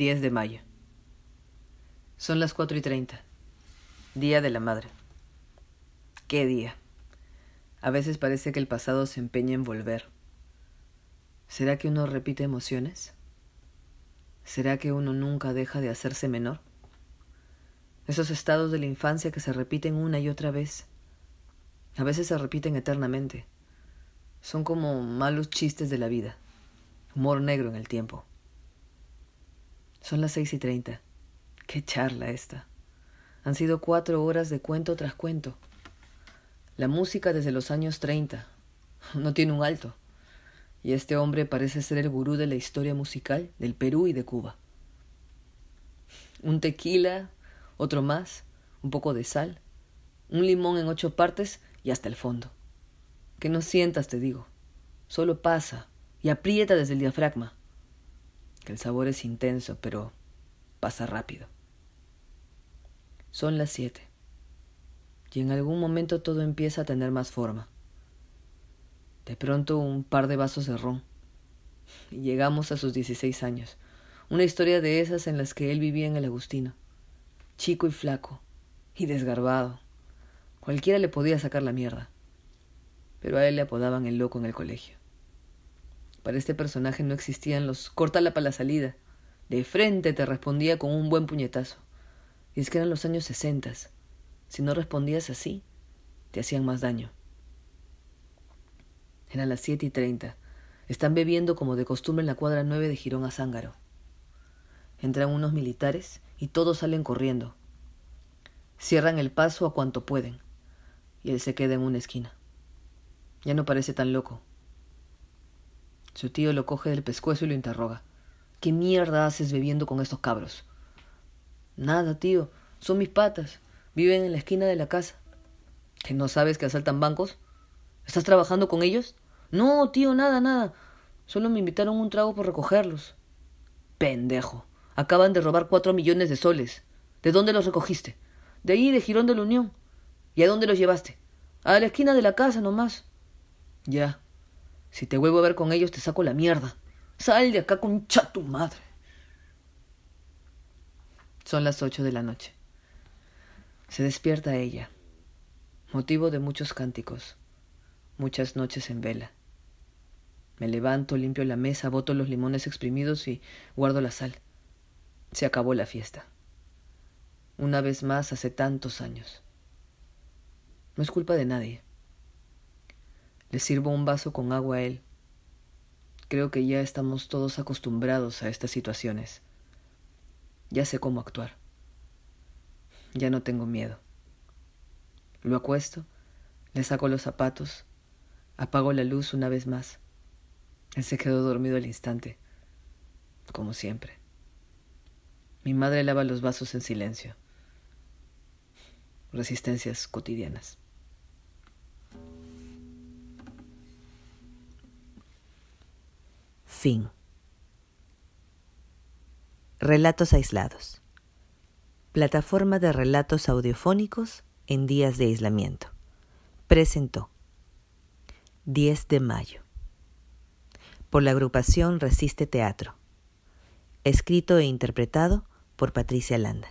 10 de mayo. Son las cuatro y treinta. Día de la Madre. ¿Qué día? A veces parece que el pasado se empeña en volver. ¿Será que uno repite emociones? ¿Será que uno nunca deja de hacerse menor? Esos estados de la infancia que se repiten una y otra vez. A veces se repiten eternamente. Son como malos chistes de la vida. Humor negro en el tiempo. Son las seis y treinta. Qué charla esta. Han sido cuatro horas de cuento tras cuento. La música desde los años treinta. No tiene un alto. Y este hombre parece ser el gurú de la historia musical del Perú y de Cuba. Un tequila, otro más, un poco de sal, un limón en ocho partes y hasta el fondo. Que no sientas, te digo. Solo pasa y aprieta desde el diafragma el sabor es intenso, pero pasa rápido. Son las siete, y en algún momento todo empieza a tener más forma. De pronto un par de vasos de ron, y llegamos a sus dieciséis años, una historia de esas en las que él vivía en el Agustino, chico y flaco, y desgarbado. Cualquiera le podía sacar la mierda, pero a él le apodaban el loco en el colegio. Para este personaje no existían los córtala para la salida. De frente te respondía con un buen puñetazo. Y es que eran los años sesentas. Si no respondías así, te hacían más daño. Eran las siete y treinta. Están bebiendo como de costumbre en la cuadra nueve de Girón a Zángaro. Entran unos militares y todos salen corriendo. Cierran el paso a cuanto pueden. Y él se queda en una esquina. Ya no parece tan loco. Su tío lo coge del pescuezo y lo interroga. ¿Qué mierda haces bebiendo con estos cabros? Nada, tío. Son mis patas. Viven en la esquina de la casa. ¿Que no sabes que asaltan bancos? ¿Estás trabajando con ellos? No, tío, nada, nada. Solo me invitaron un trago por recogerlos. Pendejo. Acaban de robar cuatro millones de soles. ¿De dónde los recogiste? De ahí, de Girón de la Unión. ¿Y a dónde los llevaste? A la esquina de la casa nomás. Ya, si te vuelvo a ver con ellos, te saco la mierda. Sal de acá con tu madre. Son las ocho de la noche. Se despierta ella, motivo de muchos cánticos, muchas noches en vela. Me levanto, limpio la mesa, boto los limones exprimidos y guardo la sal. Se acabó la fiesta. Una vez más hace tantos años. No es culpa de nadie. Le sirvo un vaso con agua a él. Creo que ya estamos todos acostumbrados a estas situaciones. Ya sé cómo actuar. Ya no tengo miedo. Lo acuesto, le saco los zapatos, apago la luz una vez más. Él se quedó dormido al instante, como siempre. Mi madre lava los vasos en silencio. Resistencias cotidianas. Fin. Relatos aislados. Plataforma de relatos audiofónicos en días de aislamiento. Presentó 10 de mayo. Por la agrupación Resiste Teatro. Escrito e interpretado por Patricia Landa.